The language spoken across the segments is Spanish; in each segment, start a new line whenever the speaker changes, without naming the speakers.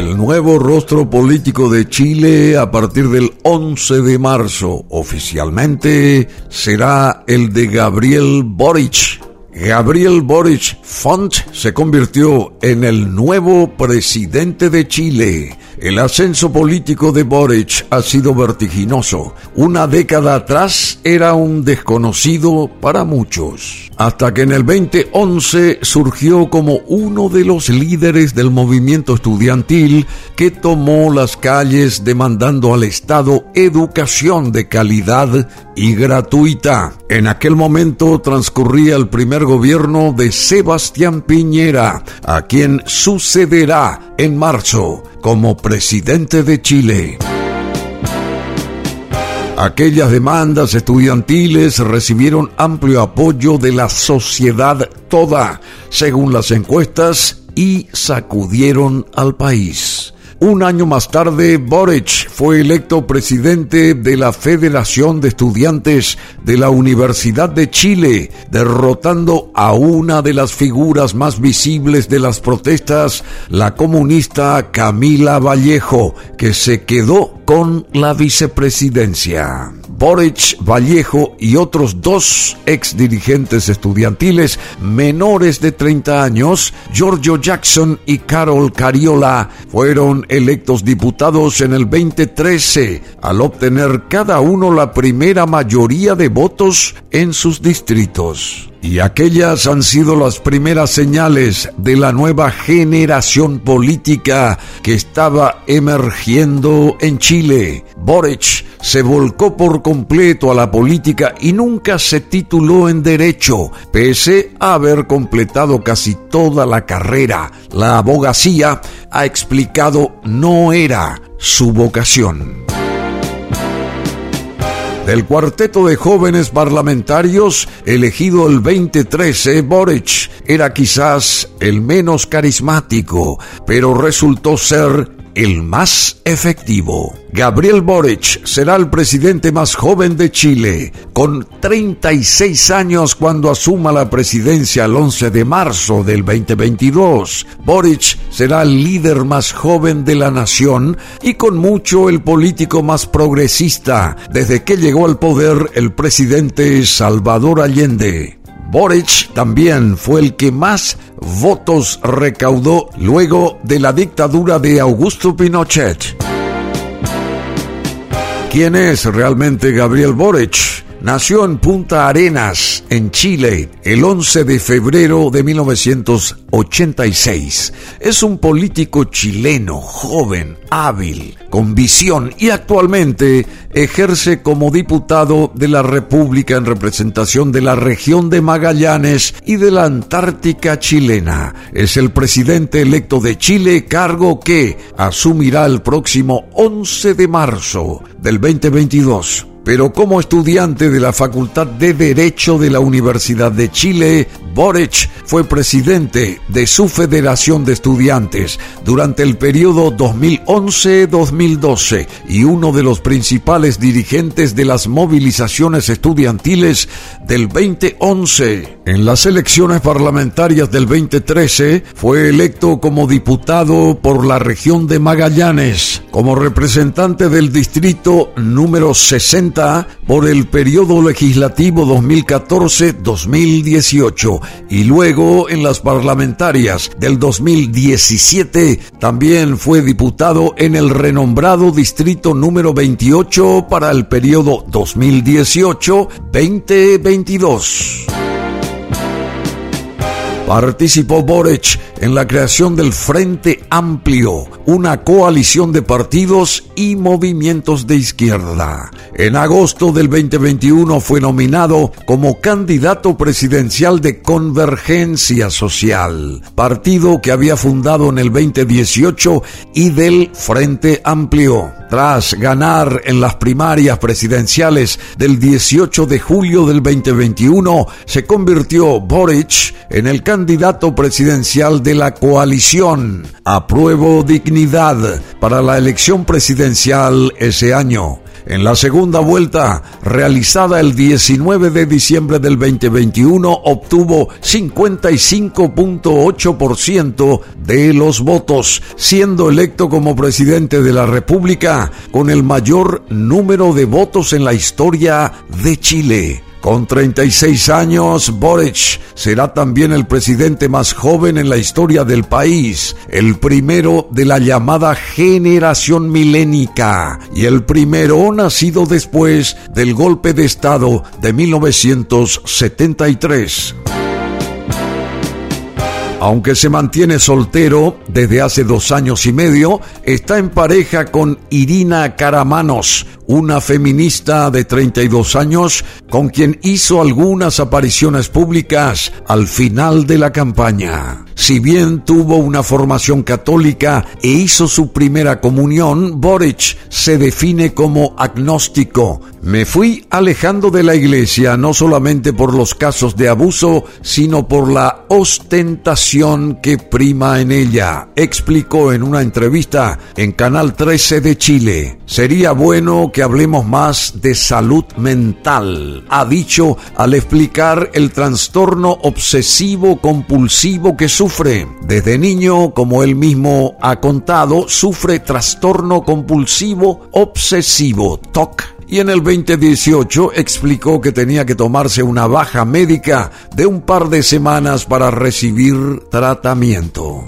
el nuevo rostro político de Chile a partir del 11 de marzo oficialmente será el de Gabriel Boric. Gabriel Boric Font se convirtió en el nuevo presidente de Chile el ascenso político de Boric ha sido vertiginoso. Una década atrás era un desconocido para muchos, hasta que en el 2011 surgió como uno de los líderes del movimiento estudiantil que tomó las calles demandando al Estado educación de calidad y gratuita. En aquel momento transcurría el primer gobierno de Sebastián Piñera, a quien sucederá en marzo como presidente de Chile. Aquellas demandas estudiantiles recibieron amplio apoyo de la sociedad toda, según las encuestas, y sacudieron al país. Un año más tarde, Boric fue electo presidente de la Federación de Estudiantes de la Universidad de Chile, derrotando a una de las figuras más visibles de las protestas, la comunista Camila Vallejo, que se quedó con la vicepresidencia. Boric Vallejo y otros dos ex dirigentes estudiantiles menores de 30 años, Giorgio Jackson y Carol Cariola, fueron electos diputados en el 2013 al obtener cada uno la primera mayoría de votos en sus distritos. Y aquellas han sido las primeras señales de la nueva generación política que estaba emergiendo en Chile. Boric se volcó por completo a la política y nunca se tituló en derecho, pese a haber completado casi toda la carrera. La abogacía, ha explicado, no era su vocación. Del cuarteto de jóvenes parlamentarios elegido el 2013, Boric era quizás el menos carismático, pero resultó ser el más efectivo. Gabriel Boric será el presidente más joven de Chile, con 36 años cuando asuma la presidencia el 11 de marzo del 2022. Boric será el líder más joven de la nación y con mucho el político más progresista desde que llegó al poder el presidente Salvador Allende. Boric también fue el que más votos recaudó luego de la dictadura de Augusto Pinochet. ¿Quién es realmente Gabriel Boric? Nació en Punta Arenas, en Chile, el 11 de febrero de 1986. Es un político chileno, joven, hábil, con visión y actualmente ejerce como diputado de la República en representación de la región de Magallanes y de la Antártica chilena. Es el presidente electo de Chile, cargo que asumirá el próximo 11 de marzo del 2022 pero como estudiante de la Facultad de Derecho de la Universidad de Chile, Boric fue presidente de su Federación de Estudiantes durante el periodo 2011-2012 y uno de los principales dirigentes de las movilizaciones estudiantiles del 2011. En las elecciones parlamentarias del 2013 fue electo como diputado por la región de Magallanes, como representante del distrito número 60 por el periodo legislativo 2014-2018 y luego en las parlamentarias del 2017 también fue diputado en el renombrado distrito número 28 para el periodo 2018-2022. Participó Boric en la creación del Frente Amplio, una coalición de partidos y movimientos de izquierda. En agosto del 2021 fue nominado como candidato presidencial de Convergencia Social, partido que había fundado en el 2018 y del Frente Amplio. Tras ganar en las primarias presidenciales del 18 de julio del 2021, se convirtió Boric en el candidato presidencial de la coalición. Apruebo dignidad para la elección presidencial ese año. En la segunda vuelta, realizada el 19 de diciembre del 2021, obtuvo 55.8% de los votos, siendo electo como presidente de la República con el mayor número de votos en la historia de Chile. Con 36 años, Boric será también el presidente más joven en la historia del país, el primero de la llamada generación milénica y el primero nacido después del golpe de Estado de 1973. Aunque se mantiene soltero desde hace dos años y medio, está en pareja con Irina Caramanos, una feminista de 32 años con quien hizo algunas apariciones públicas al final de la campaña. Si bien tuvo una formación católica e hizo su primera comunión, Boric se define como agnóstico. Me fui alejando de la iglesia no solamente por los casos de abuso, sino por la ostentación que prima en ella, explicó en una entrevista en Canal 13 de Chile. Sería bueno que hablemos más de salud mental, ha dicho al explicar el trastorno obsesivo compulsivo que sufre desde niño, como él mismo ha contado, sufre trastorno compulsivo obsesivo, TOC, y en el 2018 explicó que tenía que tomarse una baja médica de un par de semanas para recibir tratamiento.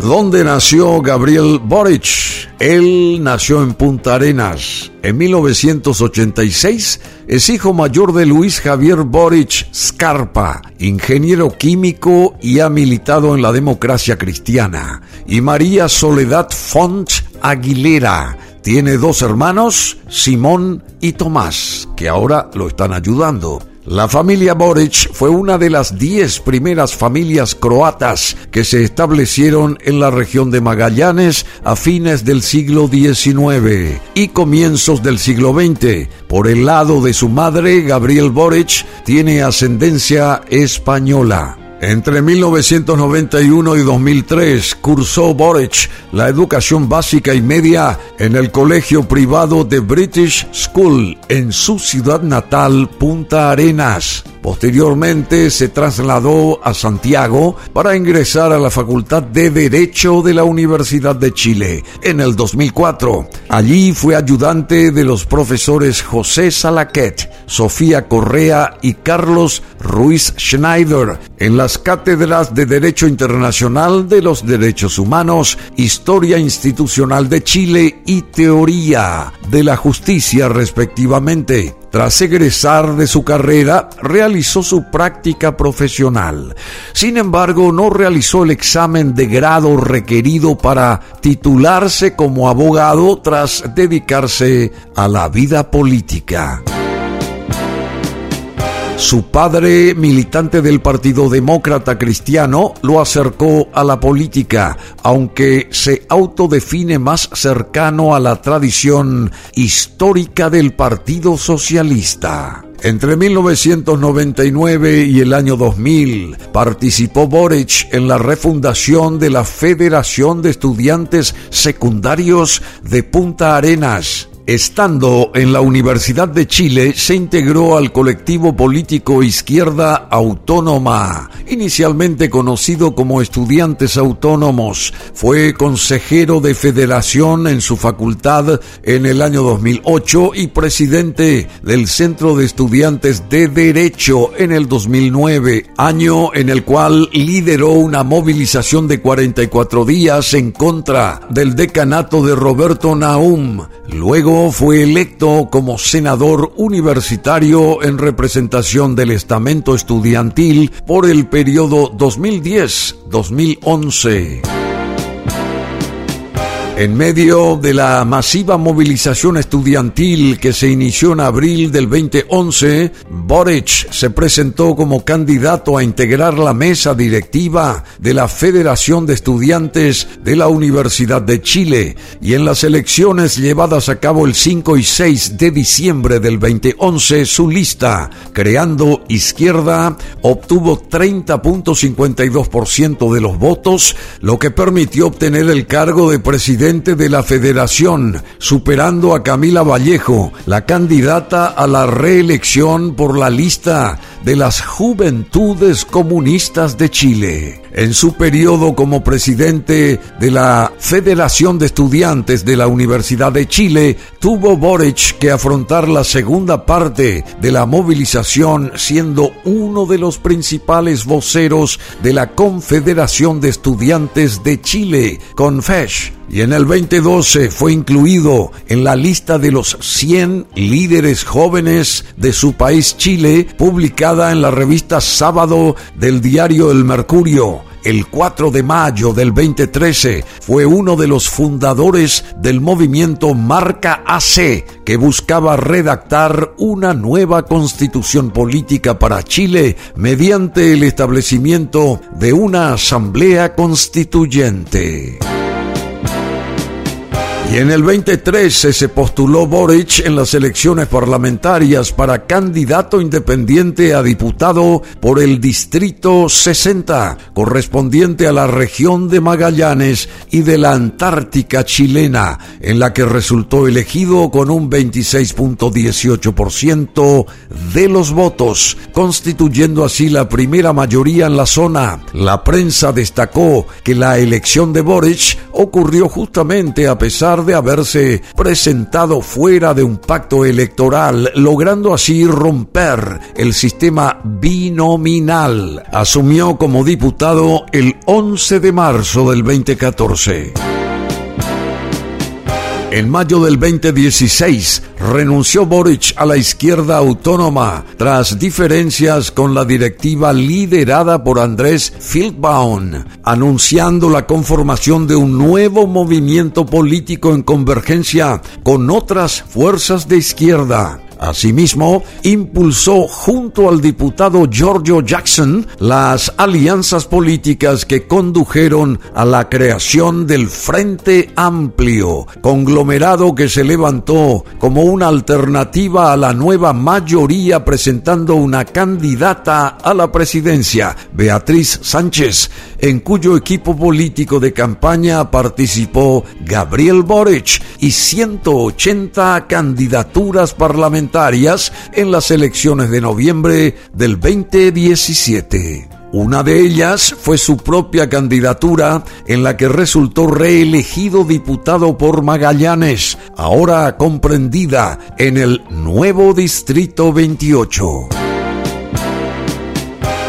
¿Dónde nació Gabriel Boric? Él nació en Punta Arenas. En 1986 es hijo mayor de Luis Javier Boric Scarpa, ingeniero químico y ha militado en la democracia cristiana, y María Soledad Font Aguilera. Tiene dos hermanos, Simón y Tomás, que ahora lo están ayudando. La familia Boric fue una de las diez primeras familias croatas que se establecieron en la región de Magallanes a fines del siglo XIX y comienzos del siglo XX. Por el lado de su madre, Gabriel Boric tiene ascendencia española. Entre 1991 y 2003 cursó Boric la educación básica y media en el colegio privado de British School en su ciudad natal, Punta Arenas. Posteriormente se trasladó a Santiago para ingresar a la Facultad de Derecho de la Universidad de Chile en el 2004. Allí fue ayudante de los profesores José Salaquet, Sofía Correa y Carlos Ruiz Schneider en las cátedras de Derecho Internacional de los Derechos Humanos, Historia Institucional de Chile y Teoría de la Justicia respectivamente. Tras egresar de su carrera, realizó su práctica profesional. Sin embargo, no realizó el examen de grado requerido para titularse como abogado tras dedicarse a la vida política. Su padre, militante del Partido Demócrata Cristiano, lo acercó a la política, aunque se autodefine más cercano a la tradición histórica del Partido Socialista. Entre 1999 y el año 2000 participó Boric en la refundación de la Federación de Estudiantes Secundarios de Punta Arenas Estando en la Universidad de Chile, se integró al colectivo político Izquierda Autónoma, inicialmente conocido como Estudiantes Autónomos. Fue consejero de federación en su facultad en el año 2008 y presidente del Centro de Estudiantes de Derecho en el 2009, año en el cual lideró una movilización de 44 días en contra del decanato de Roberto Naum. Luego fue electo como senador universitario en representación del estamento estudiantil por el periodo 2010-2011. En medio de la masiva movilización estudiantil que se inició en abril del 2011, Boric se presentó como candidato a integrar la mesa directiva de la Federación de Estudiantes de la Universidad de Chile y en las elecciones llevadas a cabo el 5 y 6 de diciembre del 2011 su lista, creando izquierda, obtuvo 30.52% de los votos, lo que permitió obtener el cargo de presidente presidente de la federación, superando a Camila Vallejo, la candidata a la reelección por la lista de las Juventudes Comunistas de Chile. En su periodo como presidente de la Federación de Estudiantes de la Universidad de Chile, tuvo Boric que afrontar la segunda parte de la movilización siendo uno de los principales voceros de la Confederación de Estudiantes de Chile, CONFESH y en el 2012 fue incluido en la lista de los 100 líderes jóvenes de su país Chile, publicada en la revista Sábado del diario El Mercurio. El 4 de mayo del 2013 fue uno de los fundadores del movimiento Marca AC, que buscaba redactar una nueva constitución política para Chile mediante el establecimiento de una asamblea constituyente. Y en el 2013 se postuló Boric en las elecciones parlamentarias para candidato independiente a diputado por el Distrito 60, correspondiente a la región de Magallanes y de la Antártica chilena, en la que resultó elegido con un 26.18% de los votos, constituyendo así la primera mayoría en la zona. La prensa destacó que la elección de Boric ocurrió justamente a pesar de haberse presentado fuera de un pacto electoral, logrando así romper el sistema binominal. Asumió como diputado el 11 de marzo del 2014. En mayo del 2016 renunció Boric a la izquierda autónoma tras diferencias con la directiva liderada por Andrés Fieldbaum, anunciando la conformación de un nuevo movimiento político en convergencia con otras fuerzas de izquierda. Asimismo, impulsó junto al diputado Giorgio Jackson las alianzas políticas que condujeron a la creación del Frente Amplio, conglomerado que se levantó como una alternativa a la nueva mayoría presentando una candidata a la presidencia, Beatriz Sánchez, en cuyo equipo político de campaña participó Gabriel Boric y 180 candidaturas parlamentarias en las elecciones de noviembre del 2017. Una de ellas fue su propia candidatura en la que resultó reelegido diputado por Magallanes, ahora comprendida en el nuevo Distrito 28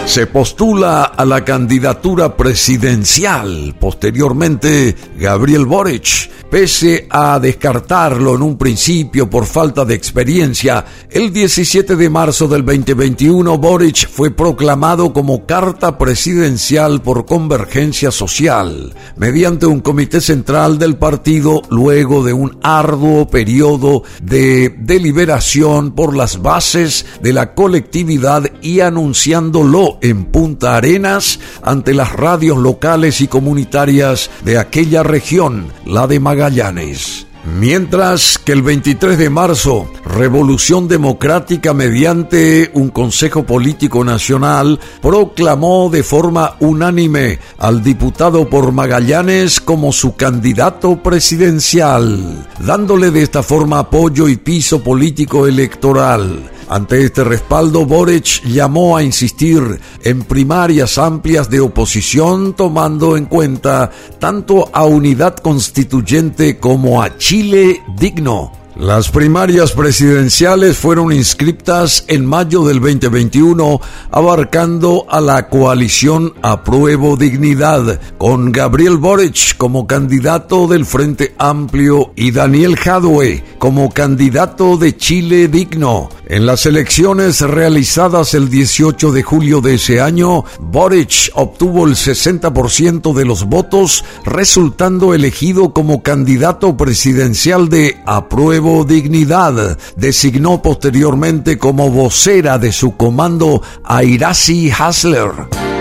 se postula a la candidatura presidencial. Posteriormente, Gabriel Boric Pese a descartarlo en un principio por falta de experiencia, el 17 de marzo del 2021 Boric fue proclamado como carta presidencial por convergencia social, mediante un comité central del partido luego de un arduo periodo de deliberación por las bases de la colectividad y anunciándolo en Punta Arenas ante las radios locales y comunitarias de aquella región, la de Magallanes. Mientras que el 23 de marzo, Revolución Democrática mediante un Consejo Político Nacional proclamó de forma unánime al diputado por Magallanes como su candidato presidencial, dándole de esta forma apoyo y piso político electoral. Ante este respaldo, Boric llamó a insistir en primarias amplias de oposición, tomando en cuenta tanto a unidad constituyente como a Chile digno. Las primarias presidenciales fueron inscritas en mayo del 2021, abarcando a la coalición Apruebo Dignidad, con Gabriel Boric como candidato del Frente Amplio y Daniel Jadwe como candidato de Chile Digno. En las elecciones realizadas el 18 de julio de ese año, Boric obtuvo el 60% de los votos, resultando elegido como candidato presidencial de Apruebo Dignidad designó posteriormente como vocera de su comando a Irasi Hasler.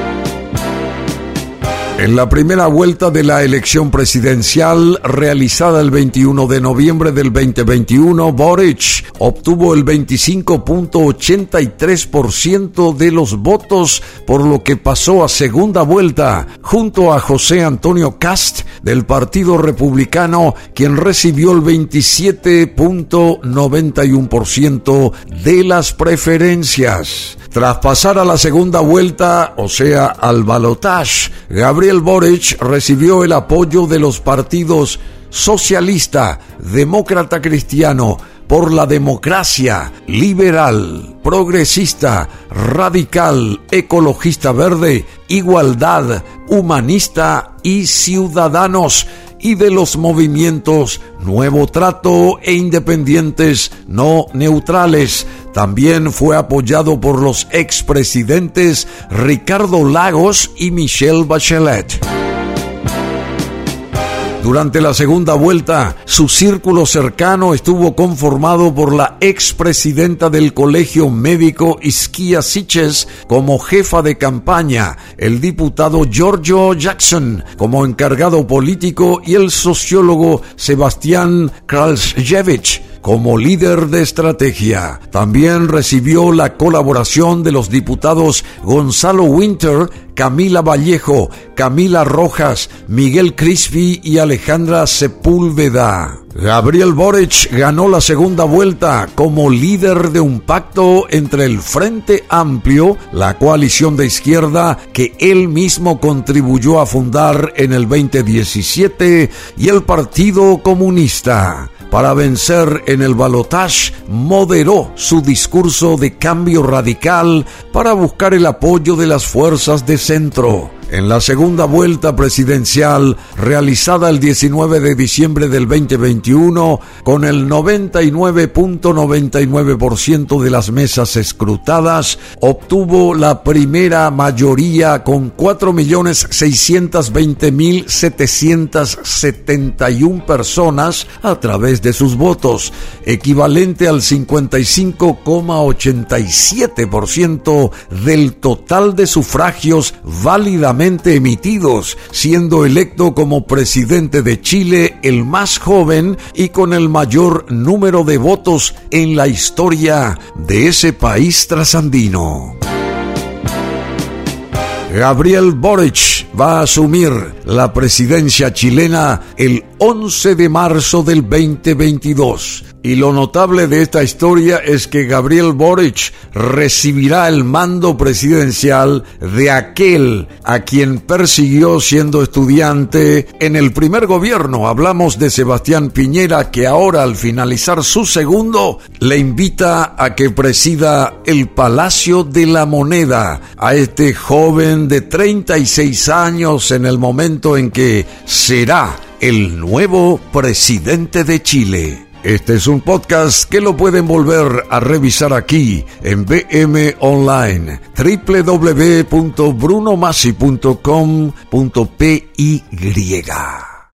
En la primera vuelta de la elección presidencial realizada el 21 de noviembre del 2021, Boric obtuvo el 25.83% de los votos, por lo que pasó a segunda vuelta junto a José Antonio Cast del Partido Republicano, quien recibió el 27.91% de las preferencias. Tras pasar a la segunda vuelta, o sea, al balotage, Gabriel Boric recibió el apoyo de los partidos socialista, demócrata cristiano, por la democracia, liberal, progresista, radical, ecologista verde, igualdad, humanista y ciudadanos y de los movimientos Nuevo Trato e Independientes No Neutrales. También fue apoyado por los expresidentes Ricardo Lagos y Michelle Bachelet. Durante la segunda vuelta, su círculo cercano estuvo conformado por la expresidenta del Colegio Médico Isquia Siches como jefa de campaña, el diputado Giorgio Jackson como encargado político y el sociólogo Sebastián Kralsjevich como líder de estrategia. También recibió la colaboración de los diputados Gonzalo Winter, Camila Vallejo, Camila Rojas, Miguel Crispi y Alejandra Sepúlveda. Gabriel Boric ganó la segunda vuelta como líder de un pacto entre el Frente Amplio, la coalición de izquierda que él mismo contribuyó a fundar en el 2017, y el Partido Comunista para vencer en el balotage, moderó su discurso de cambio radical para buscar el apoyo de las fuerzas de centro en la segunda vuelta presidencial realizada el 19 de diciembre del 2021 con el 99.99% de las mesas escrutadas, obtuvo la primera mayoría con 4.620.771 personas a través de sus votos, equivalente al 55,87% del total de sufragios válidamente emitidos, siendo electo como presidente de Chile el más joven y con el mayor número de votos en la historia de ese país trasandino. Gabriel Boric va a asumir la presidencia chilena el 11 de marzo del 2022 y lo notable de esta historia es que Gabriel Boric recibirá el mando presidencial de aquel a quien persiguió siendo estudiante en el primer gobierno. Hablamos de Sebastián Piñera que ahora al finalizar su segundo le invita a que presida el Palacio de la Moneda a este joven de 36 años en el momento en que será el nuevo presidente de Chile. Este es un podcast que lo pueden volver a revisar aquí en BM Online, www.brunomassi.com.py.